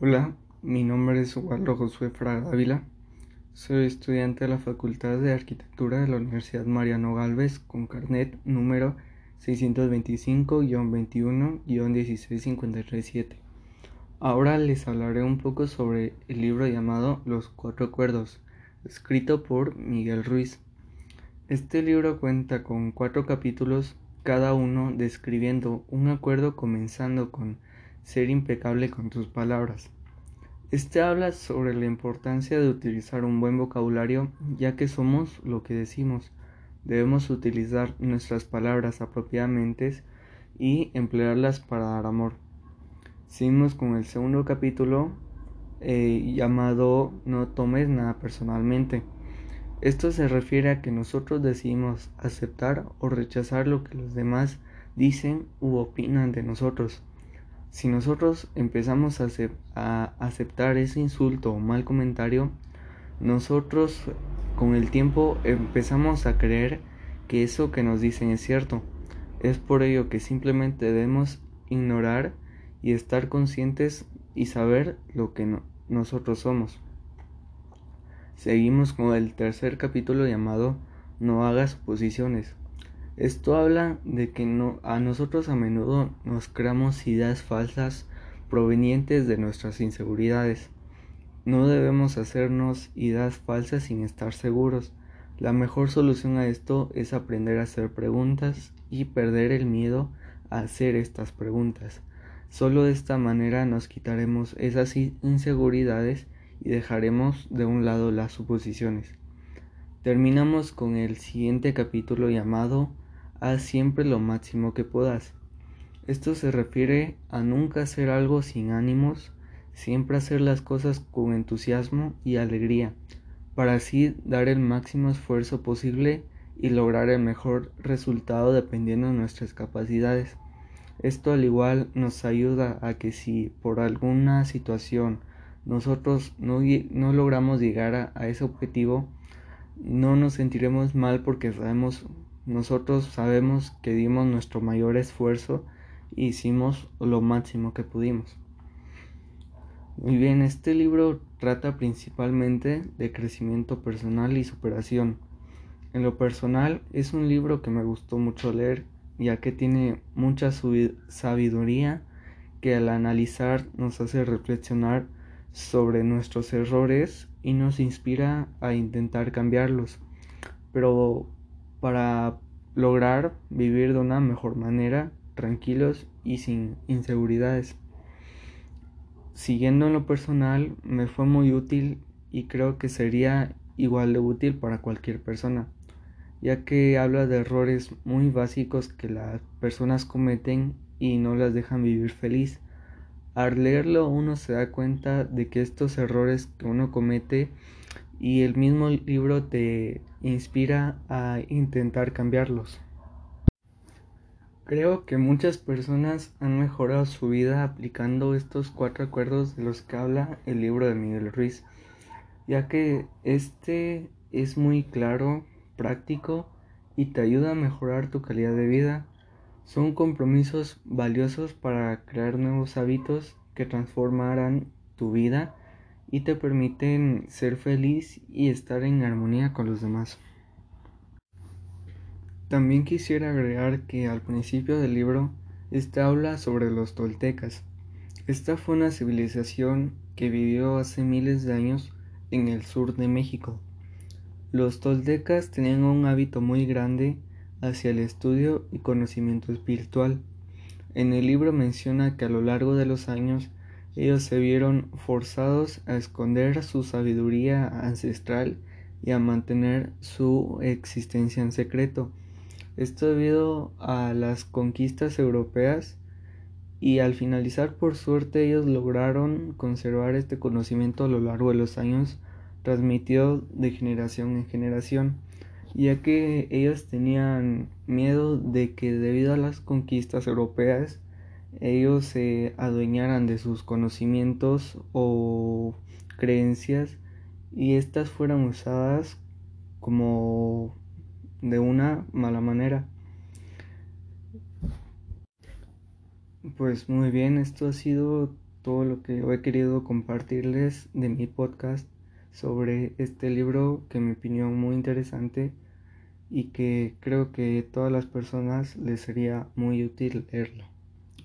Hola, mi nombre es Waldo Josué Fraga Ávila. Soy estudiante de la Facultad de Arquitectura de la Universidad Mariano Galvez con carnet número 625-21-1653-7. Ahora les hablaré un poco sobre el libro llamado Los Cuatro Acuerdos, escrito por Miguel Ruiz. Este libro cuenta con cuatro capítulos, cada uno describiendo un acuerdo comenzando con ser impecable con tus palabras. Este habla sobre la importancia de utilizar un buen vocabulario ya que somos lo que decimos. Debemos utilizar nuestras palabras apropiadamente y emplearlas para dar amor. Seguimos con el segundo capítulo eh, llamado No tomes nada personalmente. Esto se refiere a que nosotros decidimos aceptar o rechazar lo que los demás dicen u opinan de nosotros. Si nosotros empezamos a, aceptar ese insulto o mal comentario, nosotros con el tiempo empezamos a creer que eso que nos dicen es cierto. Es por ello que simplemente debemos ignorar y estar conscientes y saber lo que nosotros somos. Seguimos con el tercer capítulo llamado No hagas suposiciones. Esto habla de que no, a nosotros a menudo nos creamos ideas falsas provenientes de nuestras inseguridades. No debemos hacernos ideas falsas sin estar seguros. La mejor solución a esto es aprender a hacer preguntas y perder el miedo a hacer estas preguntas. Solo de esta manera nos quitaremos esas inseguridades y dejaremos de un lado las suposiciones. Terminamos con el siguiente capítulo llamado haz siempre lo máximo que puedas. Esto se refiere a nunca hacer algo sin ánimos, siempre hacer las cosas con entusiasmo y alegría, para así dar el máximo esfuerzo posible y lograr el mejor resultado dependiendo de nuestras capacidades. Esto al igual nos ayuda a que si por alguna situación nosotros no, no logramos llegar a, a ese objetivo, no nos sentiremos mal porque sabemos nosotros sabemos que dimos nuestro mayor esfuerzo e hicimos lo máximo que pudimos. Muy bien, este libro trata principalmente de crecimiento personal y superación. En lo personal es un libro que me gustó mucho leer ya que tiene mucha sabiduría que al analizar nos hace reflexionar sobre nuestros errores y nos inspira a intentar cambiarlos. Pero para lograr vivir de una mejor manera, tranquilos y sin inseguridades. Siguiendo en lo personal, me fue muy útil y creo que sería igual de útil para cualquier persona, ya que habla de errores muy básicos que las personas cometen y no las dejan vivir feliz. Al leerlo uno se da cuenta de que estos errores que uno comete y el mismo libro te inspira a intentar cambiarlos. Creo que muchas personas han mejorado su vida aplicando estos cuatro acuerdos de los que habla el libro de Miguel Ruiz, ya que este es muy claro, práctico y te ayuda a mejorar tu calidad de vida. Son compromisos valiosos para crear nuevos hábitos que transformarán tu vida y te permiten ser feliz y estar en armonía con los demás. También quisiera agregar que al principio del libro este habla sobre los toltecas. Esta fue una civilización que vivió hace miles de años en el sur de México. Los toltecas tenían un hábito muy grande hacia el estudio y conocimiento espiritual. En el libro menciona que a lo largo de los años ellos se vieron forzados a esconder su sabiduría ancestral y a mantener su existencia en secreto. Esto debido a las conquistas europeas y al finalizar por suerte ellos lograron conservar este conocimiento a lo largo de los años transmitido de generación en generación ya que ellos tenían miedo de que debido a las conquistas europeas ellos se adueñaran de sus conocimientos o creencias y éstas fueran usadas como de una mala manera. Pues muy bien, esto ha sido todo lo que he querido compartirles de mi podcast sobre este libro que en mi muy interesante y que creo que todas las personas les sería muy útil leerlo.